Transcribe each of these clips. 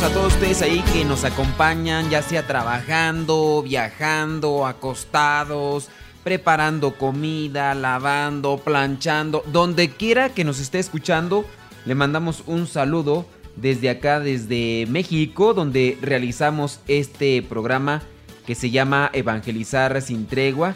a todos ustedes ahí que nos acompañan, ya sea trabajando, viajando, acostados, preparando comida, lavando, planchando, donde quiera que nos esté escuchando, le mandamos un saludo desde acá, desde México, donde realizamos este programa que se llama Evangelizar sin tregua.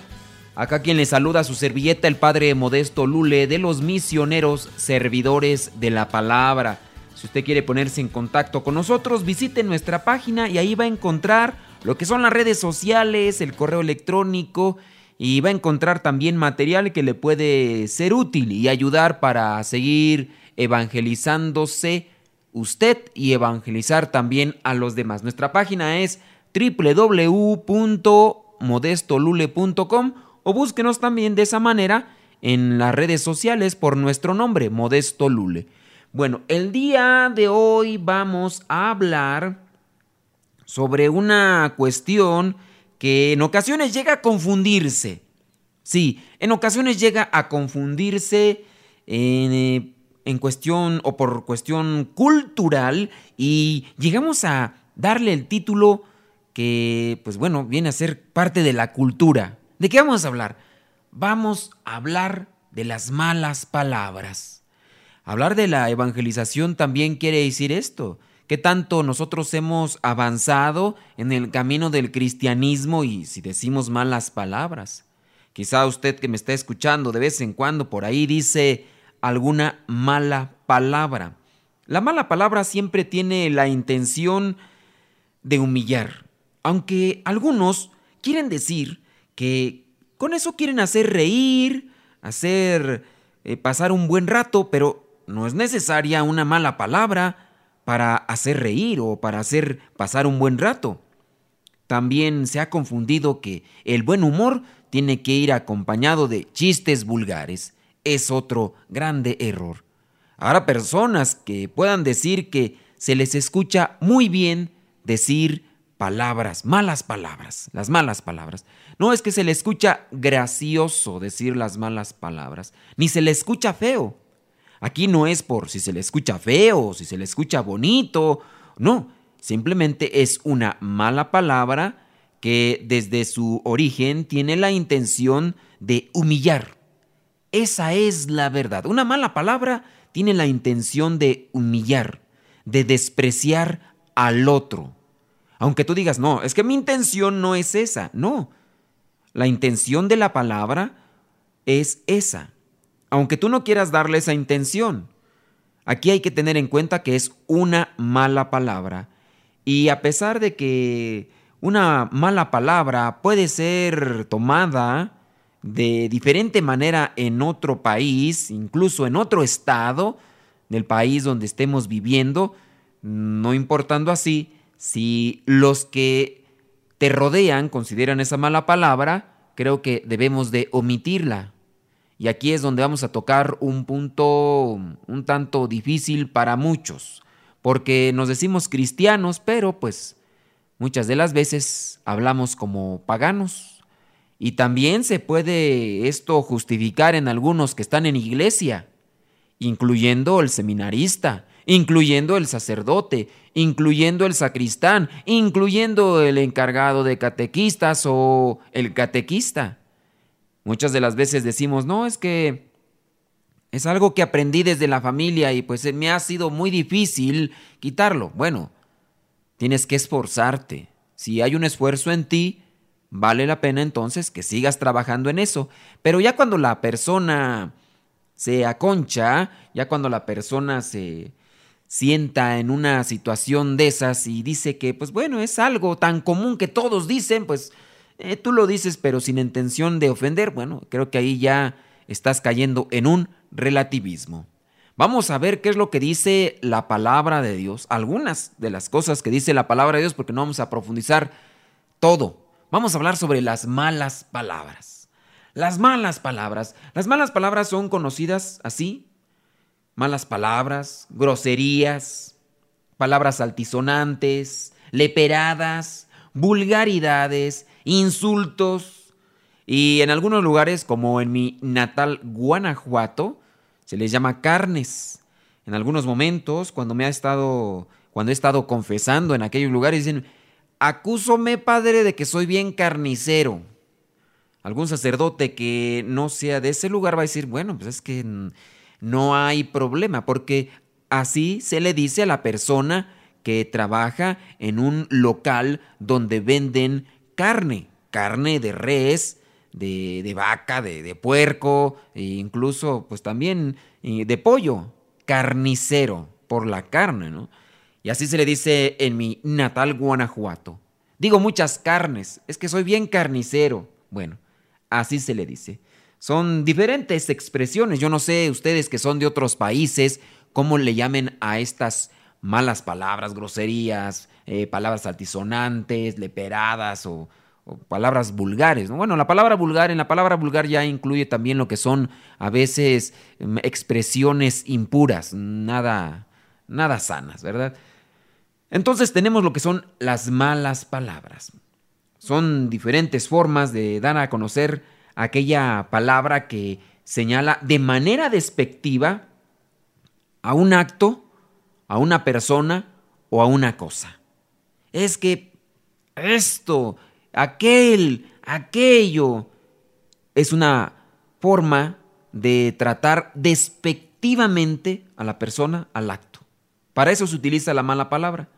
Acá quien le saluda a su servilleta, el padre Modesto Lule, de los misioneros servidores de la palabra. Si usted quiere ponerse en contacto con nosotros, visite nuestra página y ahí va a encontrar lo que son las redes sociales, el correo electrónico y va a encontrar también material que le puede ser útil y ayudar para seguir evangelizándose usted y evangelizar también a los demás. Nuestra página es www.modestolule.com o búsquenos también de esa manera en las redes sociales por nuestro nombre, Modesto Lule. Bueno, el día de hoy vamos a hablar sobre una cuestión que en ocasiones llega a confundirse. Sí, en ocasiones llega a confundirse en, eh, en, cuestión o por cuestión cultural y llegamos a darle el título que, pues bueno, viene a ser parte de la cultura. ¿De qué vamos a hablar? Vamos a hablar de las malas palabras. Hablar de la evangelización también quiere decir esto, qué tanto nosotros hemos avanzado en el camino del cristianismo y si decimos malas palabras. Quizá usted que me está escuchando de vez en cuando por ahí dice alguna mala palabra. La mala palabra siempre tiene la intención de humillar, aunque algunos quieren decir que con eso quieren hacer reír, hacer eh, pasar un buen rato, pero no es necesaria una mala palabra para hacer reír o para hacer pasar un buen rato. También se ha confundido que el buen humor tiene que ir acompañado de chistes vulgares. Es otro grande error. Habrá personas que puedan decir que se les escucha muy bien decir palabras, malas palabras, las malas palabras. No es que se le escucha gracioso decir las malas palabras, ni se le escucha feo. Aquí no es por si se le escucha feo, si se le escucha bonito, no, simplemente es una mala palabra que desde su origen tiene la intención de humillar. Esa es la verdad. Una mala palabra tiene la intención de humillar, de despreciar al otro. Aunque tú digas, no, es que mi intención no es esa. No, la intención de la palabra es esa aunque tú no quieras darle esa intención. Aquí hay que tener en cuenta que es una mala palabra. Y a pesar de que una mala palabra puede ser tomada de diferente manera en otro país, incluso en otro estado del país donde estemos viviendo, no importando así, si los que te rodean consideran esa mala palabra, creo que debemos de omitirla. Y aquí es donde vamos a tocar un punto un tanto difícil para muchos, porque nos decimos cristianos, pero pues muchas de las veces hablamos como paganos. Y también se puede esto justificar en algunos que están en iglesia, incluyendo el seminarista, incluyendo el sacerdote, incluyendo el sacristán, incluyendo el encargado de catequistas o el catequista. Muchas de las veces decimos, no, es que es algo que aprendí desde la familia y pues me ha sido muy difícil quitarlo. Bueno, tienes que esforzarte. Si hay un esfuerzo en ti, vale la pena entonces que sigas trabajando en eso. Pero ya cuando la persona se aconcha, ya cuando la persona se sienta en una situación de esas y dice que, pues bueno, es algo tan común que todos dicen, pues eh, tú lo dices pero sin intención de ofender, bueno, creo que ahí ya estás cayendo en un relativismo. Vamos a ver qué es lo que dice la palabra de Dios, algunas de las cosas que dice la palabra de Dios, porque no vamos a profundizar todo. Vamos a hablar sobre las malas palabras. Las malas palabras. Las malas palabras son conocidas así. Malas palabras, groserías, palabras altisonantes, leperadas, vulgaridades, insultos y en algunos lugares, como en mi natal Guanajuato, se les llama carnes. En algunos momentos, cuando me ha estado cuando he estado confesando en aquellos lugares, dicen, acúsome, padre, de que soy bien carnicero. Algún sacerdote que no sea de ese lugar va a decir, bueno, pues es que no hay problema, porque así se le dice a la persona que trabaja en un local donde venden carne, carne de res, de, vaca, de, puerco, e incluso pues también eh, de pollo, carnicero por la carne, ¿no? Y así se le dice en mi natal Guanajuato. Digo muchas carnes, es que soy bien carnicero. Bueno, así se le dice. Son diferentes expresiones. Yo no sé ustedes que son de otros países, cómo le llamen a estas malas palabras, groserías, eh, palabras altisonantes, leperadas o, palabras vulgares. Bueno, la palabra vulgar, en la palabra vulgar ya incluye también lo que son a veces mm, expresiones impuras, nada, nada sanas, ¿verdad? Entonces tenemos lo que son las malas palabras. Son diferentes formas de dar a conocer aquella palabra que señala de manera despectiva a un acto, a una persona o a una cosa. Es que esto, aquel, aquello, es una forma de tratar despectivamente a la persona, al acto. Para eso se utiliza la mala palabra.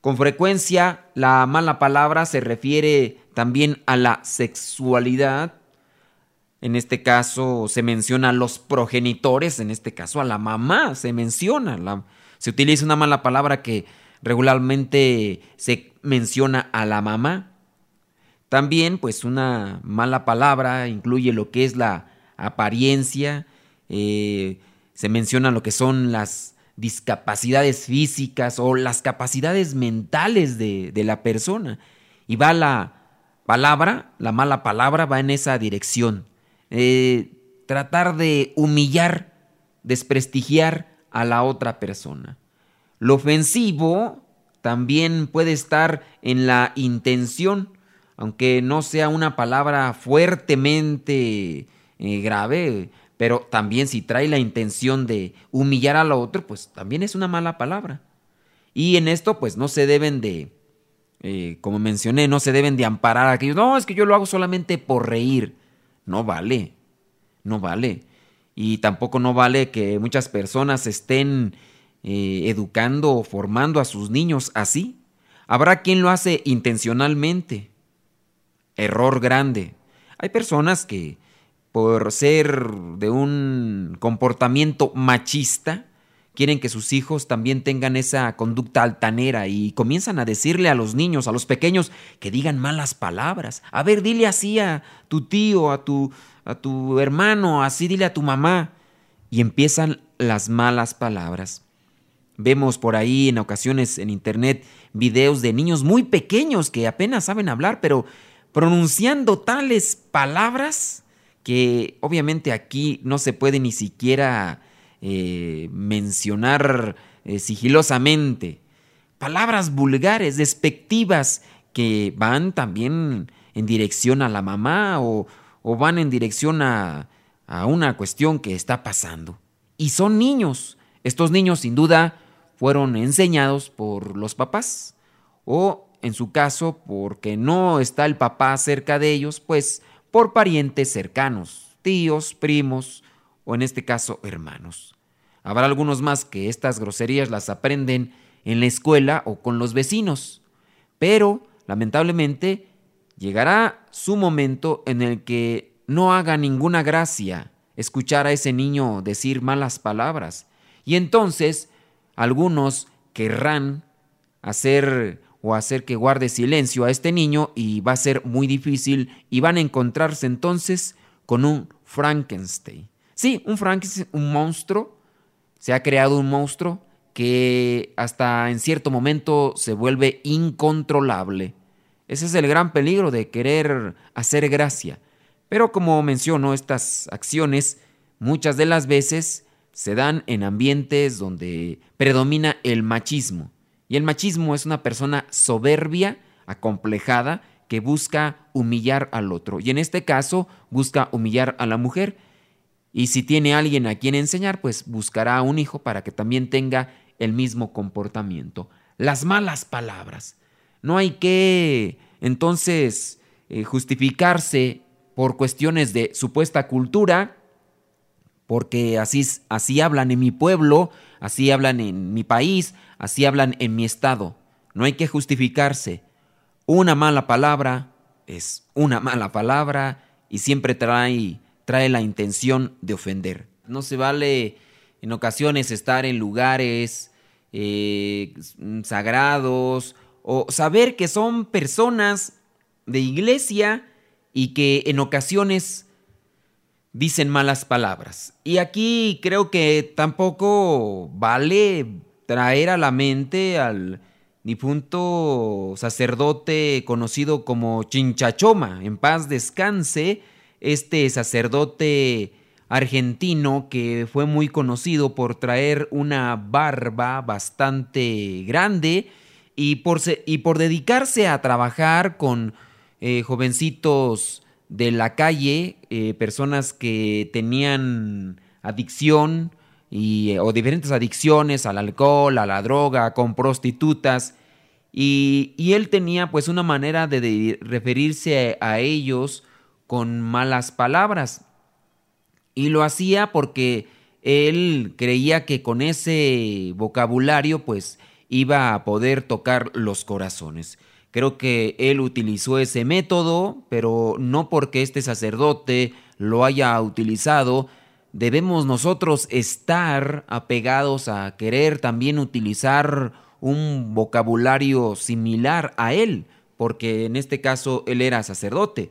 Con frecuencia la mala palabra se refiere también a la sexualidad. En este caso se menciona a los progenitores, en este caso a la mamá se menciona. Se utiliza una mala palabra que regularmente se menciona a la mamá. También pues una mala palabra incluye lo que es la apariencia, eh, se menciona lo que son las discapacidades físicas o las capacidades mentales de, la persona. Y va la palabra, la mala palabra va en esa dirección. Eh, tratar de humillar, desprestigiar a la otra persona. Lo ofensivo también puede estar en la intención, aunque no sea una palabra fuertemente eh, grave, pero también si trae la intención de humillar al otro, pues también es una mala palabra. Y en esto, pues no se deben de, eh, como mencioné, no se deben de amparar a aquellos. No, es que yo lo hago solamente por reír. No vale, no vale. Y tampoco no vale que muchas personas estén eh, educando o formando a sus niños así. Habrá quien lo hace intencionalmente. Error grande. Hay personas que por ser de un comportamiento machista, quieren que sus hijos también tengan esa conducta altanera y comienzan a decirle a los niños, a los pequeños, que digan malas palabras. A ver, dile así a tu tío, a tu, a tu hermano, así dile a tu mamá. Y empiezan las malas palabras. Vemos por ahí en ocasiones en internet videos de niños muy pequeños que apenas saben hablar, pero pronunciando tales palabras que obviamente aquí no se puede ni siquiera eh, mencionar eh, sigilosamente. Palabras vulgares, despectivas, que van también en dirección a la mamá o, van en dirección a, a una cuestión que está pasando. Y son niños. Estos niños sin duda fueron enseñados por los papás o en su caso porque no está el papá cerca de ellos, pues por parientes cercanos, tíos, primos o en este caso hermanos. Habrá algunos más que estas groserías las aprenden en la escuela o con los vecinos, pero lamentablemente llegará su momento en el que no haga ninguna gracia escuchar a ese niño decir malas palabras y entonces algunos querrán hacer o hacer que guarde silencio a este niño y va a ser muy difícil y van a encontrarse entonces con un Frankenstein. Sí, un Frankenstein, un monstruo. Se ha creado un monstruo que hasta en cierto momento se vuelve incontrolable. Ese es el gran peligro de querer hacer gracia. Pero como menciono, estas acciones muchas de las veces se dan en ambientes donde predomina el machismo. Y el machismo es una persona soberbia, acomplejada, que busca humillar al otro. Y en este caso busca humillar a la mujer. Y si tiene alguien a quien enseñar, pues buscará a un hijo para que también tenga el mismo comportamiento. las malas palabras. No hay que entonces eh, justificarse por cuestiones de supuesta cultura, porque así, así hablan en mi pueblo, así hablan en mi país, así hablan en mi estado. No hay que justificarse. Una mala palabra es una mala palabra y siempre trae, trae la intención de ofender. No se vale en ocasiones estar en lugares eh, sagrados o saber que son personas de iglesia y que en ocasiones dicen malas palabras. Y aquí creo que tampoco vale traer a la mente al difunto sacerdote conocido como Chinchachoma, en paz descanse, este sacerdote argentino que fue muy conocido por traer una barba bastante grande y por, y por dedicarse a trabajar con eh, jovencitos de la calle, eh, personas que tenían adicción y, eh, o diferentes adicciones al alcohol, a la droga, con prostitutas. Y, y él tenía pues una manera de referirse a ellos con malas palabras. Y lo hacía porque él creía que con ese vocabulario pues iba a poder tocar los corazones. Creo que él utilizó ese método, pero no porque este sacerdote lo haya utilizado, debemos nosotros estar apegados a querer también utilizar un vocabulario similar a él, porque en este caso él era sacerdote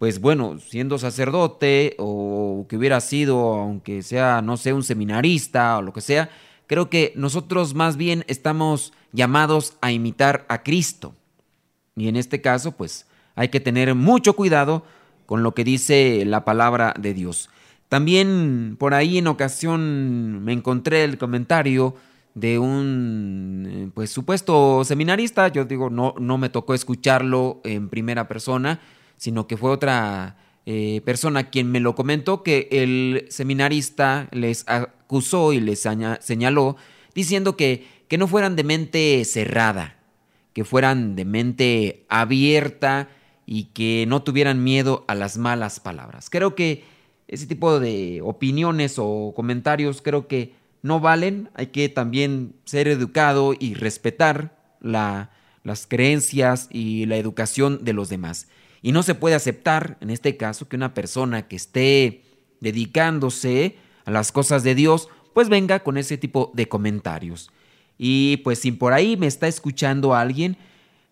pues bueno, siendo sacerdote o que hubiera sido, aunque sea, no sé, un seminarista o lo que sea, creo que nosotros más bien estamos llamados a imitar a Cristo. Y en este caso, pues hay que tener mucho cuidado con lo que dice la palabra de Dios. También por ahí en ocasión me encontré el comentario de un pues supuesto seminarista, yo digo, no, no me tocó escucharlo en primera persona, sino que fue otra eh, persona quien me lo comentó, que el seminarista les acusó y les señaló diciendo que, que no fueran de mente cerrada, que fueran de mente abierta y que no tuvieran miedo a las malas palabras. Creo que ese tipo de opiniones o comentarios creo que no valen, hay que también ser educado y respetar la, las creencias y la educación de los demás. Y no se puede aceptar, en este caso, que una persona que esté dedicándose a las cosas de Dios, pues venga con ese tipo de comentarios. Y pues si por ahí me está escuchando alguien,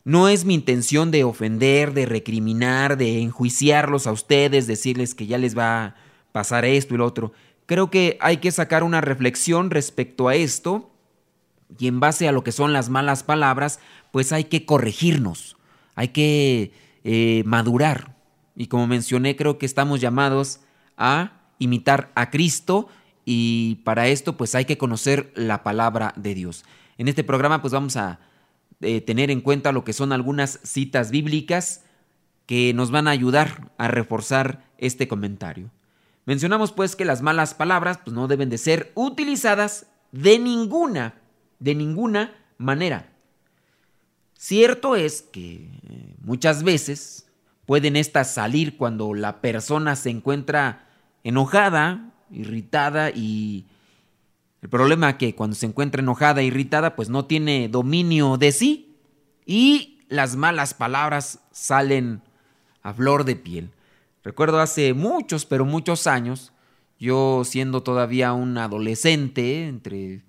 no es mi intención de ofender, de recriminar, de enjuiciarlos a ustedes, decirles que ya les va a pasar esto y lo otro. Creo que hay que sacar una reflexión respecto a esto y en base a lo que son las malas palabras, pues hay que corregirnos, hay que eh, madurar. Y como mencioné, creo que estamos llamados a imitar a Cristo y para esto pues hay que conocer la palabra de Dios. En este programa pues vamos a eh, tener en cuenta lo que son algunas citas bíblicas que nos van a ayudar a reforzar este comentario. Mencionamos pues que las malas palabras pues no deben de ser utilizadas de ninguna, de ninguna manera. Cierto es que eh, muchas veces pueden estas salir cuando la persona se encuentra enojada, irritada y el problema es que cuando se encuentra enojada, irritada, pues no tiene dominio de sí y las malas palabras salen a flor de piel. Recuerdo hace muchos, pero muchos años, yo siendo todavía un adolescente, entre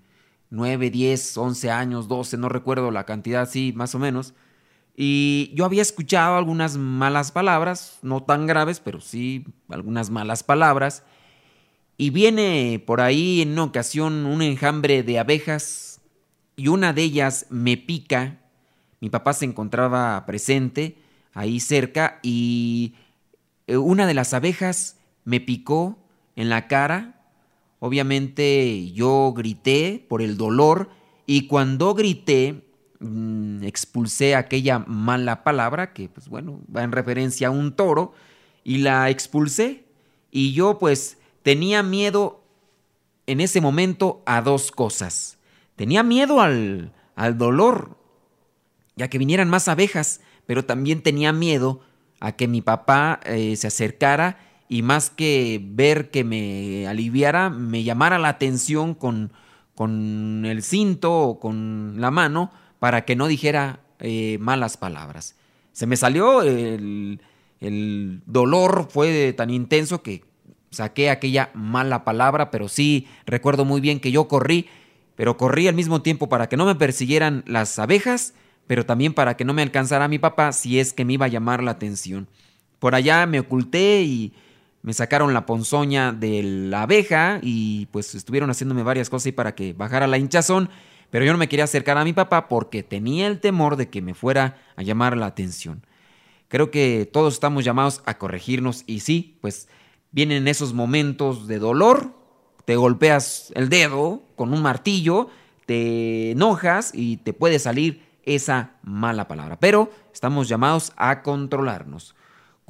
9, 10, 11 años, 12, no recuerdo la cantidad, sí, más o menos. Y yo había escuchado algunas malas palabras, no tan graves, pero sí algunas malas palabras. Y viene por ahí en una ocasión un enjambre de abejas y una de ellas me pica. Mi papá se encontraba presente ahí cerca y eh, una de las abejas me picó en la cara Obviamente yo grité por el dolor y cuando grité mm, expulsé aquella mala palabra que pues bueno va en referencia a un toro y la expulsé y yo pues tenía miedo en ese momento a dos cosas. Tenía miedo al, al dolor, ya que vinieran más abejas, pero también tenía miedo a que mi papá eh, se acercara y más que ver que me aliviara, me llamara la atención con, con el cinto o con la mano para que no dijera eh, malas palabras. Se me salió el, el dolor, fue tan intenso que saqué aquella mala palabra, pero sí recuerdo muy bien que yo corrí, pero corrí al mismo tiempo para que no me persiguieran las abejas, pero también para que no me alcanzara mi papá si es que me iba a llamar la atención. Por allá me oculté y me sacaron la ponzoña de la abeja y pues estuvieron haciéndome varias cosas para que bajara la hinchazón, pero yo no me quería acercar a mi papá porque tenía el temor de que me fuera a llamar la atención. Creo que todos estamos llamados a corregirnos y sí, pues vienen esos momentos de dolor, te golpeas el dedo con un martillo, te enojas y te puede salir esa mala palabra. Pero estamos llamados a controlarnos.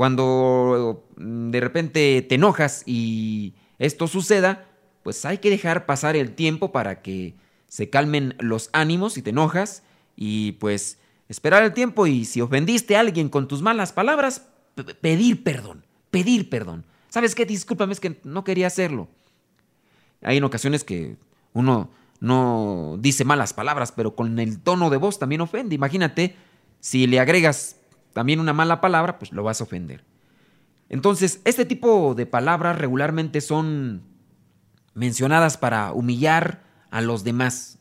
Cuando mm, de repente te enojas y esto suceda, pues hay que dejar pasar el tiempo para que se calmen los ánimos si te enojas y pues esperar el tiempo y si ofendiste a alguien con tus malas palabras, pedir perdón, pedir perdón. ¿Sabes qué? Discúlpame, es que no quería hacerlo. Hay en ocasiones que uno no dice malas palabras, pero con el tono de voz también ofende. Imagínate, si le agregas también una mala palabra, pues lo vas a ofender. Entonces, este tipo de palabras regularmente son mencionadas para humillar a los demás.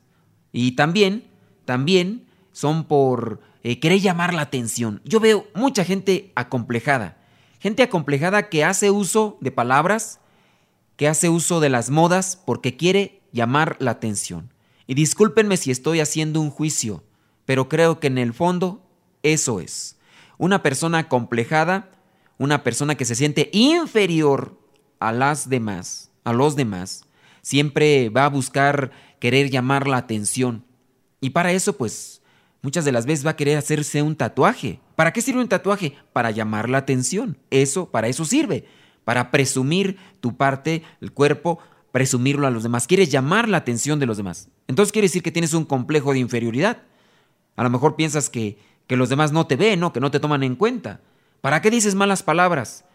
Y también, también son por eh, querer llamar la atención. Yo veo mucha gente acomplejada Gente acomplejada que hace uso de palabras, que hace uso de las modas porque quiere llamar la atención. Y discúlpenme si estoy haciendo un juicio, pero creo que en el fondo eso es. Una persona acomplejada, una persona que se siente inferior a las demás, a los demás, siempre va a buscar querer llamar la atención. Y para eso, pues, muchas de las veces va a querer hacerse un tatuaje ¿Para qué sirve un tatuaje? Para llamar la atención. Eso, para eso sirve. Para presumir tu parte, el cuerpo, presumirlo a los demás. Quieres llamar la atención de los demás. Entonces quiere decir que tienes un complejo de inferioridad. A lo mejor piensas que, que los demás no te ven, ¿no? que no te toman en cuenta. ¿Para qué dices malas palabras?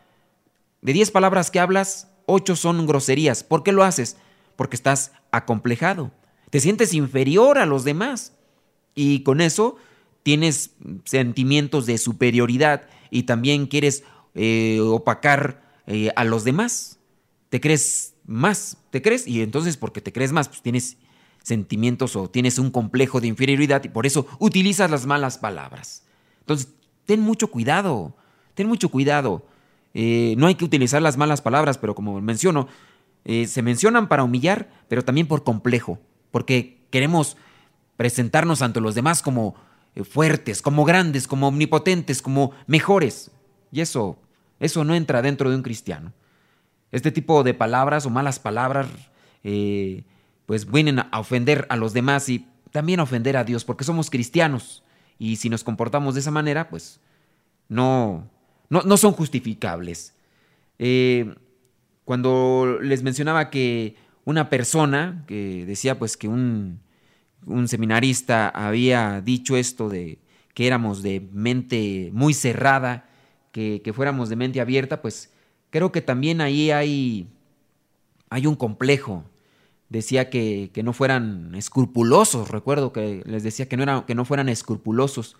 De 10 palabras que hablas, 8 son groserías. ¿Por qué lo haces? Porque estás acomplejado. Te sientes inferior a los demás. Y con eso tienes sentimientos de superioridad y también quieres eh, opacar eh, a los demás. Te crees más, te crees, y entonces porque te crees más, pues tienes sentimientos o tienes un complejo de inferioridad y por eso utilizas las malas palabras. Entonces, ten mucho cuidado, ten mucho cuidado. Eh, no hay que utilizar las malas palabras, pero como menciono, se mencionan para humillar, pero también por complejo, porque queremos presentarnos ante los demás como eh, fuertes, como grandes, como omnipotentes, como mejores. Y eso, eso no entra dentro de un cristiano. Este tipo de palabras o malas palabras, eh, pues vienen a ofender a los demás y también a ofender a Dios, porque somos cristianos. Y si nos comportamos de esa manera, pues no, no, son justificables. Eh, cuando les mencionaba que una persona que decía pues que un, un seminarista había dicho esto de que éramos de mente muy cerrada, que, fuéramos de mente abierta, pues creo que también ahí hay, hay un complejo. Decía que, no fueran escrupulosos, recuerdo que les decía que no, que no fueran escrupulosos.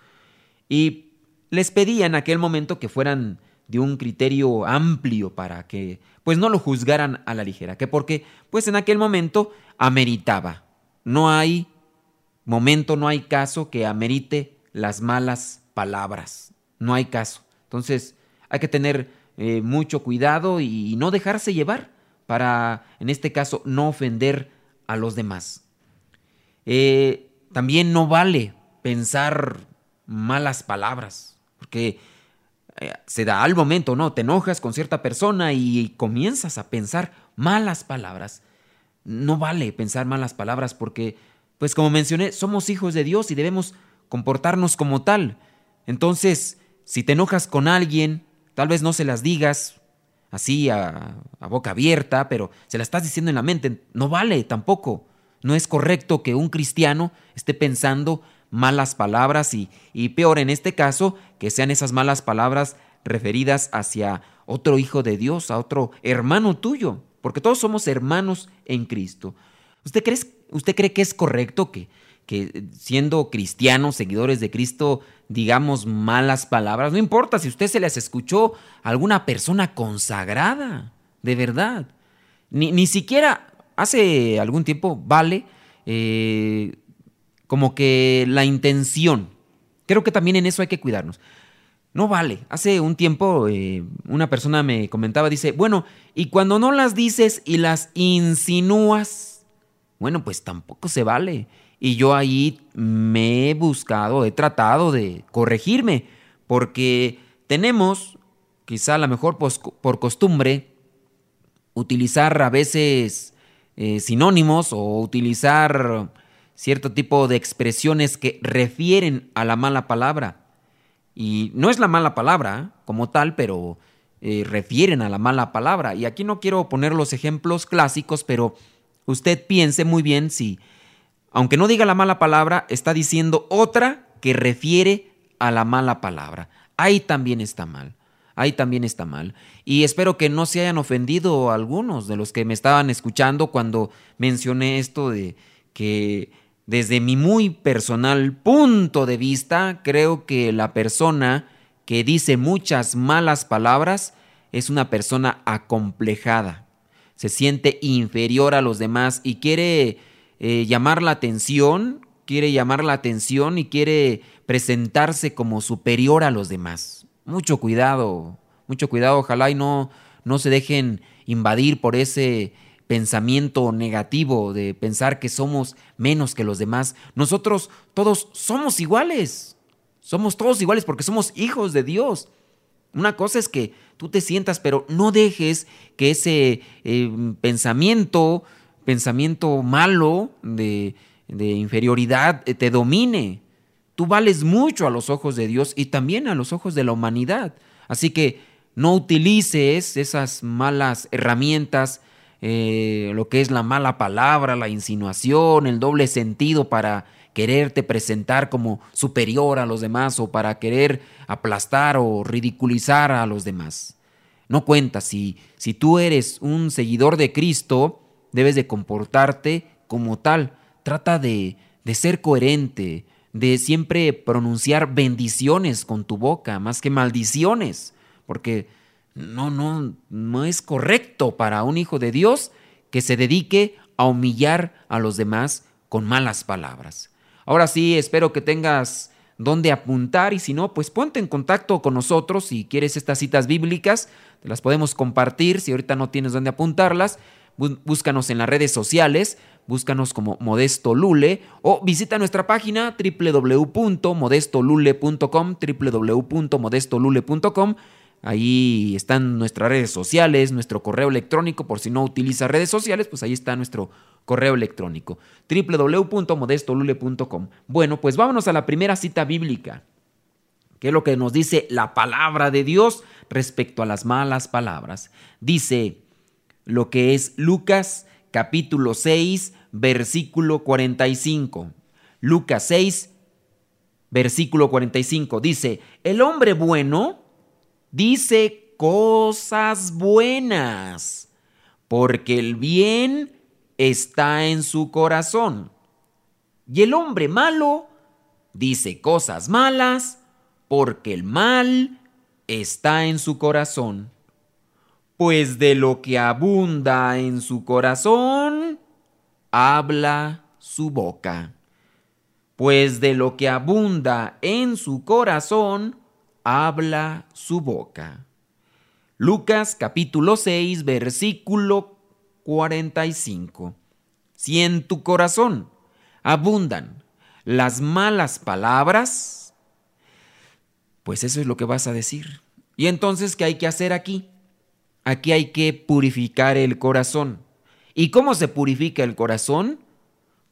Y les pedía en aquel momento que fueran de un criterio amplio para que pues no lo juzgaran a la ligera, que porque pues en aquel momento ameritaba. No hay momento no hay caso que amerite las malas palabras. No hay caso. Entonces hay que tener eh, mucho cuidado y no dejarse llevar para, en este caso, no ofender a los demás. Eh, también no vale pensar malas palabras, porque eh, se da al momento, ¿no? Te enojas con cierta persona y comienzas a pensar malas palabras. No vale pensar malas palabras porque pues como mencioné, somos hijos de Dios y debemos comportarnos como tal. Entonces, si te enojas con alguien, tal vez no se las digas así a, boca abierta, pero se las estás diciendo en la mente. No vale tampoco. no es correcto que un cristiano esté pensando malas palabras y, y peor en este caso, que sean esas malas palabras referidas hacia otro hijo de Dios, a otro hermano tuyo, porque todos somos hermanos en Cristo. ¿Usted cree, usted cree que es correcto que, que siendo cristianos, seguidores de Cristo, digamos malas palabras? No importa si usted se las escuchó a alguna persona consagrada, de verdad. Ni, ni siquiera hace algún tiempo vale eh, como que la intención. Creo que también en eso hay que cuidarnos. No vale. Hace un tiempo eh, una persona me comentaba, dice, bueno, y cuando no las dices y las insinúas, bueno, pues tampoco se vale. Y yo ahí me he buscado, he tratado de corregirme, porque tenemos, quizá a lo mejor por costumbre, utilizar a veces eh, sinónimos o utilizar cierto tipo de expresiones que refieren a la mala palabra. Y no es la mala palabra como tal, pero eh, refieren a la mala palabra. Y aquí no quiero poner los ejemplos clásicos, pero usted piense muy bien si, aunque no diga la mala palabra, está diciendo otra que refiere a la mala palabra. Ahí también está mal ahí también está mal. Y espero que no se hayan ofendido algunos de los que me estaban escuchando cuando mencioné esto de que desde mi muy personal punto de vista, creo que la persona que dice muchas malas palabras es una persona acomplejada. Se siente inferior a los demás y quiere eh, llamar la atención, quiere llamar la atención y quiere presentarse como superior a los demás. Mucho cuidado, mucho cuidado, ojalá y no, no se dejen invadir por ese pensamiento negativo de pensar que somos menos que los demás. Nosotros todos somos iguales. Somos todos iguales porque somos hijos de Dios. Una cosa es que tú te sientas, pero no dejes que ese eh, pensamiento, pensamiento malo de, inferioridad eh, te domine. Tú vales mucho a los ojos de Dios y también a los ojos de la humanidad. Así que no utilices esas malas herramientas, eh, lo que es la mala palabra, la insinuación, el doble sentido para quererte presentar como superior a los demás o para querer aplastar o ridiculizar a los demás. No cuenta, si, si tú eres un seguidor de Cristo, debes de comportarte como tal. Trata de, de ser coherente, de siempre pronunciar bendiciones con tu boca, más que maldiciones, porque no, no, no es correcto para un hijo de Dios que se dedique a humillar a los demás con malas palabras. Ahora sí, espero que tengas dónde apuntar y si no, pues ponte en contacto con nosotros si quieres estas citas bíblicas, te las podemos compartir, si ahorita no tienes dónde apuntarlas, búscanos en las redes sociales, búscanos como Modesto Lule o visita nuestra página www.modestolule.com, www.modestolule.com. Ahí están nuestras redes sociales, nuestro correo electrónico, por si no utiliza redes sociales, pues ahí está nuestro correo electrónico, www.modestolule.com. Bueno, pues vámonos a la primera cita bíblica, que es lo que nos dice la palabra de Dios respecto a las malas palabras. Dice lo que es Lucas capítulo 6, versículo 45. Lucas 6, versículo 45. Dice, el hombre bueno dice cosas buenas, porque el bien está en su corazón. Y el hombre malo dice cosas malas, porque el mal está en su corazón pues de lo que abunda en su corazón, habla su boca. Pues de lo que abunda en su corazón, habla su boca. Lucas capítulo 6, versículo 45. Si en tu corazón abundan las malas palabras, pues eso es lo que vas a decir. Y entonces, ¿qué hay que hacer aquí? Aquí hay que purificar el corazón. ¿Y cómo se purifica el corazón?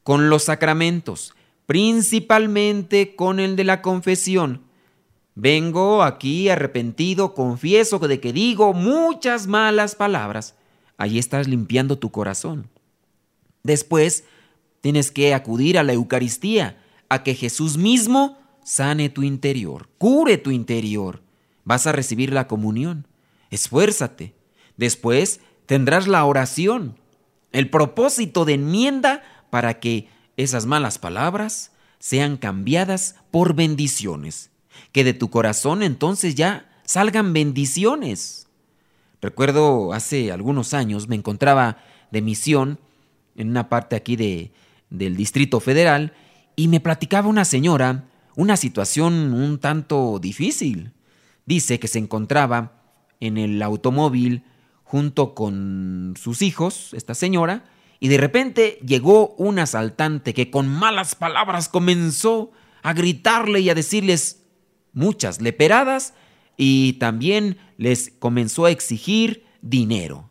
Con los sacramentos, principalmente con el de la confesión. Vengo aquí arrepentido, confieso de que digo muchas malas palabras. Ahí estás limpiando tu corazón. Después tienes que acudir a la Eucaristía, a que Jesús mismo sane tu interior, cure tu interior. Vas a recibir la comunión. Esfuérzate. Después tendrás la oración, el propósito de enmienda para que esas malas palabras sean cambiadas por bendiciones. Que de tu corazón entonces ya salgan bendiciones. Recuerdo hace algunos años me encontraba de misión en una parte aquí de, del Distrito Federal y me platicaba una señora una situación un tanto difícil. Dice que se encontraba en el automóvil junto con sus hijos, esta señora, y de repente llegó un asaltante que con malas palabras comenzó a gritarle y a decirles muchas leperadas y también les comenzó a exigir dinero.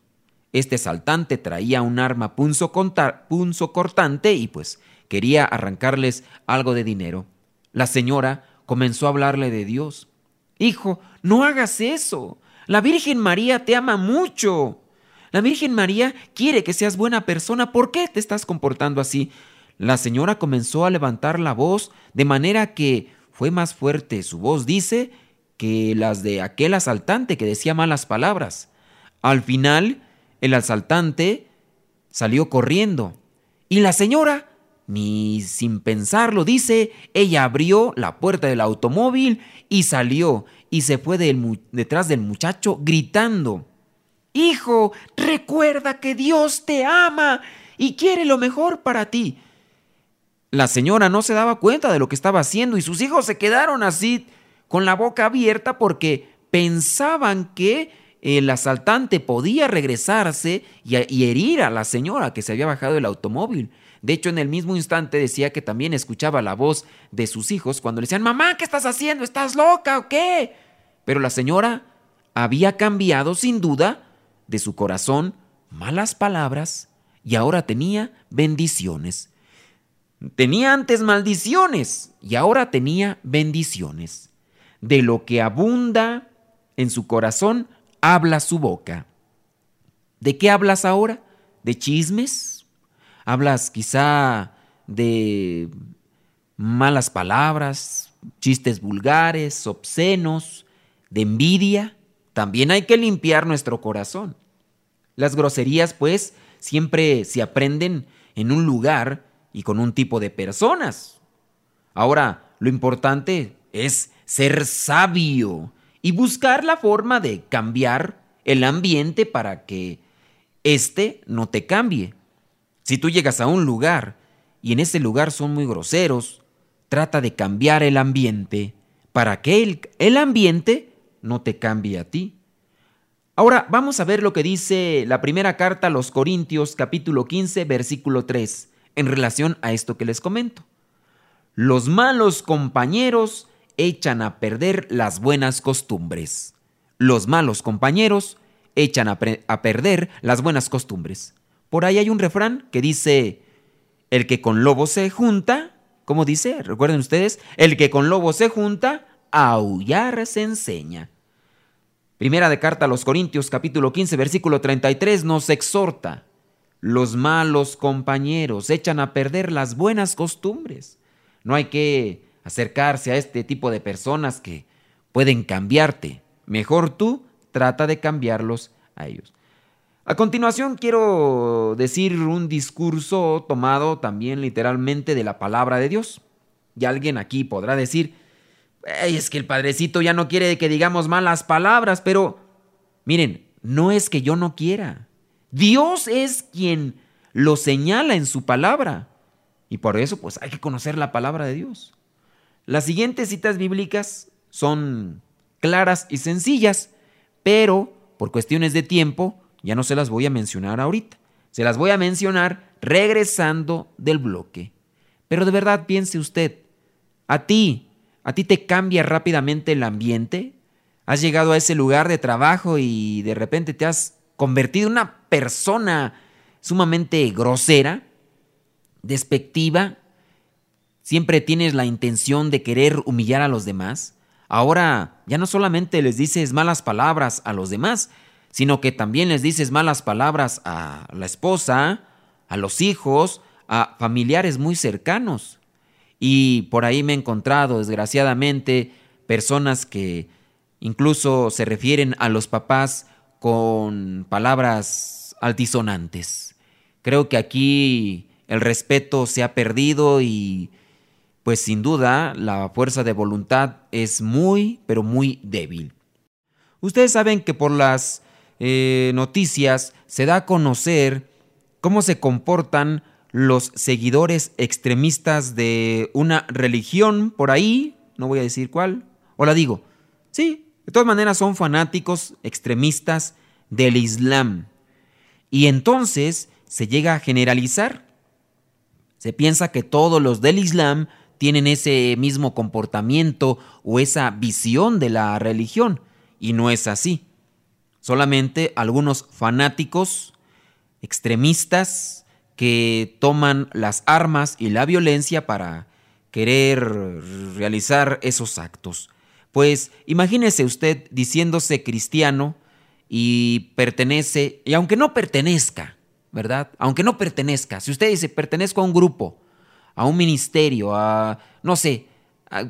Este asaltante traía un arma punzo, punzo cortante y pues quería arrancarles algo de dinero. La señora comenzó a hablarle de Dios. Hijo, no hagas eso. La Virgen María te ama mucho. La Virgen María quiere que seas buena persona. ¿Por qué te estás comportando así? La señora comenzó a levantar la voz de manera que fue más fuerte su voz, dice, que las de aquel asaltante que decía malas palabras. Al final, el asaltante salió corriendo y la señora ni sin pensarlo, dice, ella abrió la puerta del automóvil y salió y se fue detrás del muchacho gritando, Hijo, recuerda que Dios te ama y quiere lo mejor para ti. La señora no se daba cuenta de lo que estaba haciendo y sus hijos se quedaron así con la boca abierta porque pensaban que el asaltante podía regresarse y, y herir a la señora que se había bajado del automóvil. De hecho, en el mismo instante decía que también escuchaba la voz de sus hijos cuando le decían, mamá, ¿qué estás haciendo? ¿Estás loca o qué? Pero la señora había cambiado sin duda de su corazón malas palabras y ahora tenía bendiciones. Tenía antes maldiciones y ahora tenía bendiciones. De lo que abunda en su corazón, habla su boca. ¿De qué hablas ahora? ¿De chismes? Hablas quizá de malas palabras, chistes vulgares, obscenos, de envidia. También hay que limpiar nuestro corazón. Las groserías, pues, siempre se aprenden en un lugar y con un tipo de personas. Ahora, lo importante es ser sabio y buscar la forma de cambiar el ambiente para que éste no te cambie. Si tú llegas a un lugar y en ese lugar son muy groseros, trata de cambiar el ambiente para que el, el ambiente no te cambie a ti. Ahora vamos a ver lo que dice la primera carta a los Corintios capítulo 15 versículo 3 en relación a esto que les comento. Los malos compañeros echan a perder las buenas costumbres. Los malos compañeros echan a, a perder las buenas costumbres. Por ahí hay un refrán que dice, el que con lobo se junta, ¿cómo dice? Recuerden ustedes, el que con lobo se junta, aullar se enseña. Primera de carta a los Corintios capítulo 15 versículo 33 nos exhorta, los malos compañeros echan a perder las buenas costumbres. No hay que acercarse a este tipo de personas que pueden cambiarte. Mejor tú trata de cambiarlos a ellos. A continuación quiero decir un discurso tomado también literalmente de la palabra de Dios. Y alguien aquí podrá decir, es que el Padrecito ya no quiere que digamos malas palabras, pero miren, no es que yo no quiera. Dios es quien lo señala en su palabra. Y por eso pues hay que conocer la palabra de Dios. Las siguientes citas bíblicas son claras y sencillas, pero por cuestiones de tiempo ya no se las voy a mencionar ahorita. Se las voy a mencionar regresando del bloque. Pero de verdad piense usted, a ti, a ti te cambia rápidamente el ambiente. Has llegado a ese lugar de trabajo y de repente te has convertido en una persona sumamente grosera, despectiva. Siempre tienes la intención de querer humillar a los demás. Ahora ya no solamente les dices malas palabras a los demás, sino que también les dices malas palabras a la esposa, a los hijos, a familiares muy cercanos. Y por ahí me he encontrado, desgraciadamente, personas que incluso se refieren a los papás con palabras altisonantes. Creo que aquí el respeto se ha perdido y pues sin duda la fuerza de voluntad es muy, pero muy débil. Ustedes saben que por las eh, noticias se da a conocer cómo se comportan los seguidores extremistas de una religión por ahí, no voy a decir cuál, o la digo, sí, de todas maneras son fanáticos extremistas del Islam. Y entonces se llega a generalizar. Se piensa que todos los del Islam tienen ese mismo comportamiento o esa visión de la religión. Y no es así. Solamente algunos fanáticos extremistas que toman las armas y la violencia para querer realizar esos actos. Pues imagínese usted diciéndose cristiano y pertenece, y aunque no pertenezca, ¿verdad? Aunque no pertenezca, si usted dice pertenezco a un grupo, a un ministerio, a, no sé,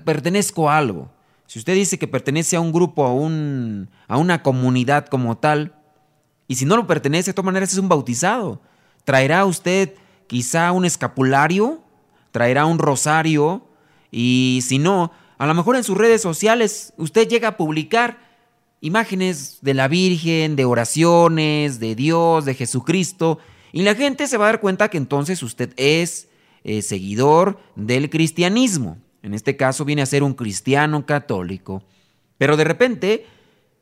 pertenezco a algo, si usted dice que pertenece a un grupo, a, un, a una comunidad como tal, y si no lo pertenece, de todas maneras es un bautizado. Traerá usted quizá un escapulario, traerá un rosario, y si no, a lo mejor en sus redes sociales usted llega a publicar imágenes de la Virgen, de oraciones, de Dios, de Jesucristo, y la gente se va a dar cuenta que entonces usted es eh, seguidor del cristianismo. En este caso viene a ser un cristiano católico. Pero de repente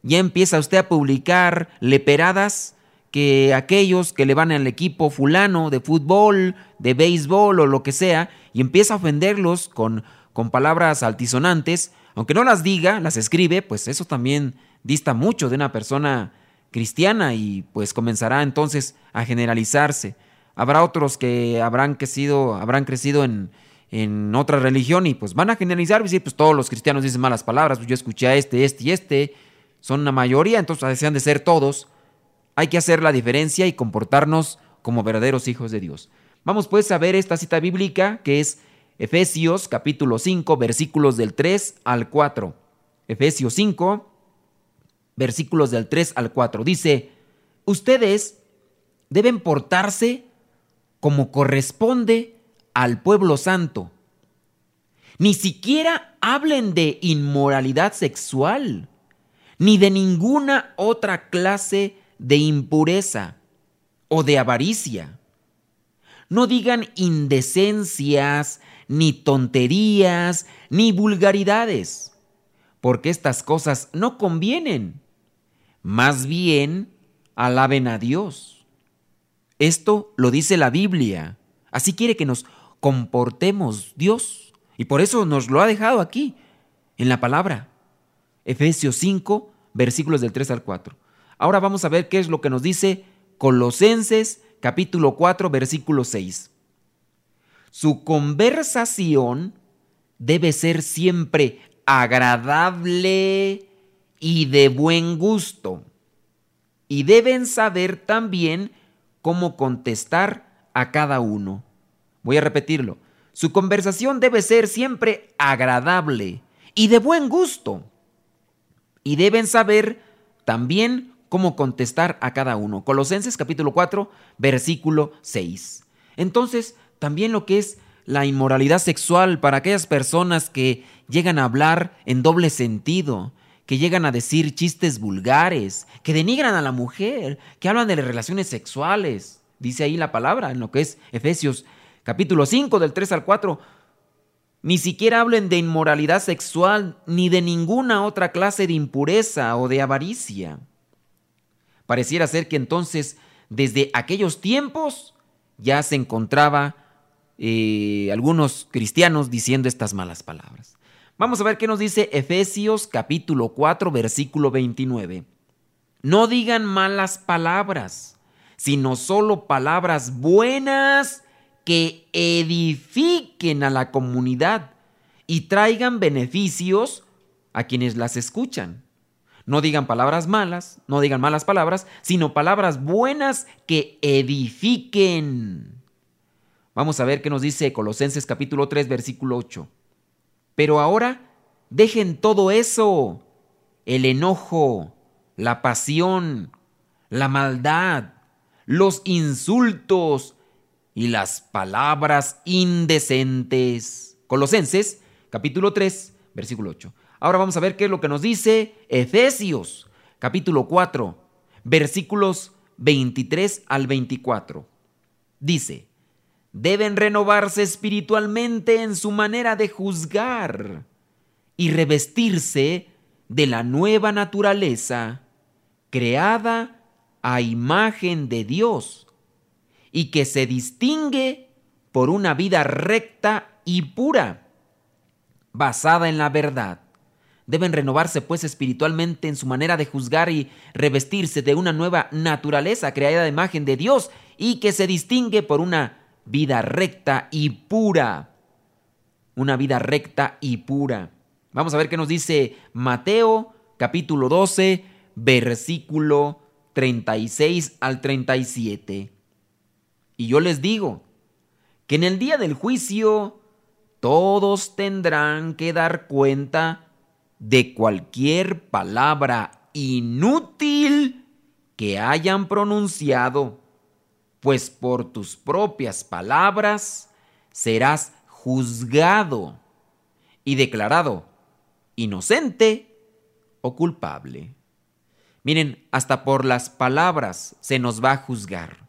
ya empieza usted a publicar leperadas que aquellos que le van al equipo fulano de fútbol, de béisbol o lo que sea, y empieza a ofenderlos con con palabras altisonantes, aunque no las diga, las escribe, pues eso también dista mucho de una persona cristiana y pues comenzará entonces a generalizarse. Habrá otros que habrán crecido, habrán crecido en, en otra religión y pues van a generalizar y decir, pues todos los cristianos dicen malas palabras, pues yo escuché a este, este y este, son la mayoría, entonces desean de ser todos. Hay que hacer la diferencia y comportarnos como verdaderos hijos de Dios. Vamos pues a ver esta cita bíblica que es Efesios capítulo 5 versículos del 3 al 4. Efesios 5 versículos del 3 al 4. Dice, ustedes deben portarse como corresponde al pueblo santo. Ni siquiera hablen de inmoralidad sexual, ni de ninguna otra clase de impureza o de avaricia. No digan indecencias, ni tonterías, ni vulgaridades, porque estas cosas no convienen. Más bien, alaben a Dios. Esto lo dice la Biblia. Así quiere que nos comportemos Dios. Y por eso nos lo ha dejado aquí, en la palabra. Efesios 5, versículos del 3 al 4. Ahora vamos a ver qué es lo que nos dice Colosenses capítulo 4, versículo 6. Su conversación debe ser siempre agradable y de buen gusto. Y deben saber también cómo contestar a cada uno. Voy a repetirlo. Su conversación debe ser siempre agradable y de buen gusto. Y deben saber también cómo contestar a cada uno. Colosenses capítulo 4, versículo 6. Entonces, también lo que es la inmoralidad sexual para aquellas personas que llegan a hablar en doble sentido, que llegan a decir chistes vulgares, que denigran a la mujer, que hablan de las relaciones sexuales. Dice ahí la palabra en lo que es Efesios capítulo 5 del 3 al 4. Ni siquiera hablen de inmoralidad sexual ni de ninguna otra clase de impureza o de avaricia. Pareciera ser que entonces, desde aquellos tiempos, ya se encontraba eh, algunos cristianos diciendo estas malas palabras. Vamos a ver qué nos dice Efesios capítulo 4 versículo 29. No digan malas palabras, sino solo palabras buenas que edifiquen a la comunidad y traigan beneficios a quienes las escuchan. No digan palabras malas, no digan malas palabras, sino palabras buenas que edifiquen. Vamos a ver qué nos dice Colosenses capítulo 3 versículo 8. Pero ahora dejen todo eso, el enojo, la pasión, la maldad, los insultos y las palabras indecentes. Colosenses capítulo 3 versículo 8. Ahora vamos a ver qué es lo que nos dice Efesios capítulo 4 versículos 23 al 24. Dice, deben renovarse espiritualmente en su manera de juzgar y revestirse de la nueva naturaleza creada a imagen de Dios y que se distingue por una vida recta y pura, basada en la verdad. Deben renovarse pues espiritualmente en su manera de juzgar y revestirse de una nueva naturaleza creada a imagen de Dios y que se distingue por una vida recta y pura. Una vida recta y pura. Vamos a ver qué nos dice Mateo capítulo 12, versículo 36 al 37. Y yo les digo que en el día del juicio todos tendrán que dar cuenta de cualquier palabra inútil que hayan pronunciado, pues por tus propias palabras serás juzgado y declarado inocente o culpable. Miren, hasta por las palabras se nos va a juzgar.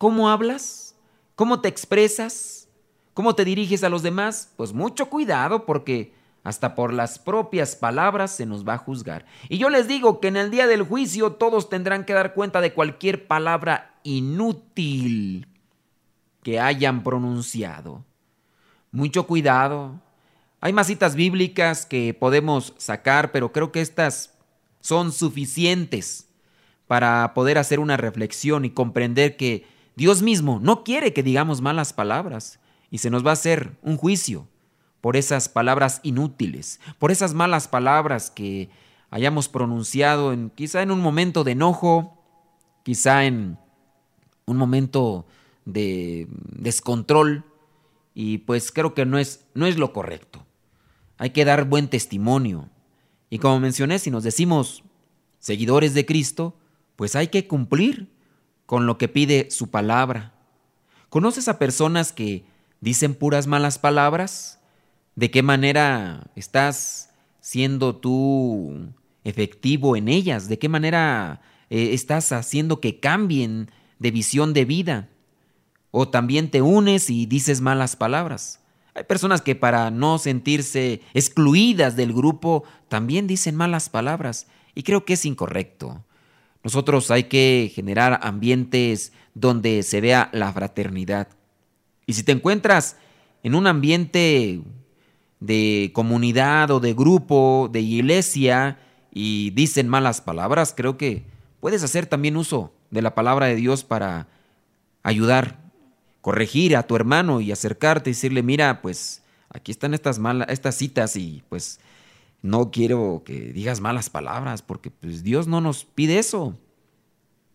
¿Cómo hablas? ¿Cómo te expresas? ¿Cómo te diriges a los demás? Pues mucho cuidado porque hasta por las propias palabras se nos va a juzgar. Y yo les digo que en el día del juicio todos tendrán que dar cuenta de cualquier palabra inútil que hayan pronunciado. Mucho cuidado. Hay más citas bíblicas que podemos sacar, pero creo que estas son suficientes para poder hacer una reflexión y comprender que Dios mismo no quiere que digamos malas palabras y se nos va a hacer un juicio por esas palabras inútiles, por esas malas palabras que hayamos pronunciado en quizá en un momento de enojo, quizá en un momento de descontrol y pues creo que no es no es lo correcto. Hay que dar buen testimonio. Y como mencioné, si nos decimos seguidores de Cristo, pues hay que cumplir con lo que pide su palabra. ¿Conoces a personas que dicen puras malas palabras? de qué manera estás siendo tú efectivo en ellas, de qué manera eh, estás haciendo que cambien de visión de vida. O también te unes y dices malas palabras. Hay personas que para no sentirse excluidas del grupo también dicen malas palabras y creo que es incorrecto. Nosotros hay que generar ambientes donde se vea la fraternidad. Y si te encuentras en un ambiente de comunidad o de grupo, de iglesia, y dicen malas palabras, creo que puedes hacer también uso de la palabra de Dios para ayudar, corregir a tu hermano y acercarte y decirle, mira, pues aquí están estas malas, estas citas y pues no quiero que digas malas palabras porque pues Dios no nos pide eso.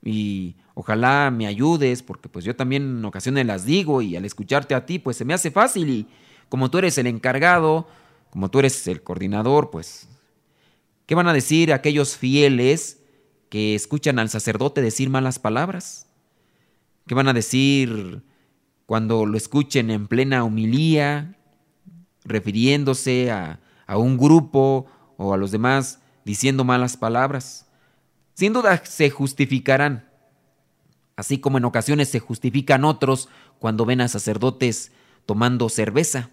Y ojalá me ayudes porque pues yo también en ocasiones las digo y al escucharte a ti pues se me hace fácil y como tú eres el encargado, como tú eres el coordinador, pues, ¿qué van a decir aquellos fieles que escuchan al sacerdote decir malas palabras? ¿Qué van a decir cuando lo escuchen en plena humilía, refiriéndose a, a un grupo o a los demás diciendo malas palabras? Sin duda se justificarán, así como en ocasiones se justifican otros cuando ven a sacerdotes tomando cerveza.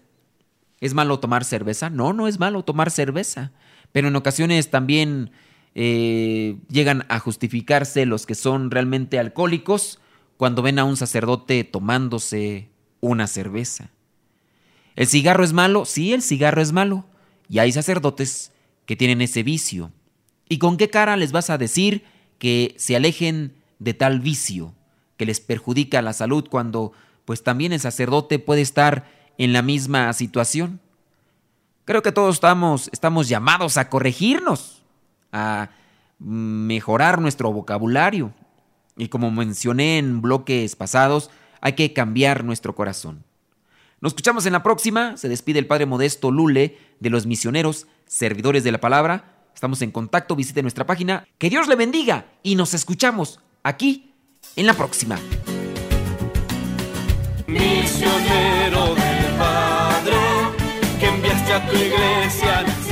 ¿Es malo tomar cerveza? No, no es malo tomar cerveza. Pero en ocasiones también eh, llegan a justificarse los que son realmente alcohólicos cuando ven a un sacerdote tomándose una cerveza. ¿El cigarro es malo? Sí, el cigarro es malo. Y hay sacerdotes que tienen ese vicio. ¿Y con qué cara les vas a decir que se alejen de tal vicio que les perjudica la salud cuando pues también el sacerdote puede estar en la misma situación. Creo que todos estamos, estamos llamados a corregirnos, a mejorar nuestro vocabulario. Y como mencioné en bloques pasados, hay que cambiar nuestro corazón. Nos escuchamos en la próxima. Se despide el Padre Modesto Lule de los misioneros, servidores de la palabra. Estamos en contacto, visite nuestra página. Que Dios le bendiga y nos escuchamos aquí en la próxima. Misionero del Padre, que enviaste a tu iglesia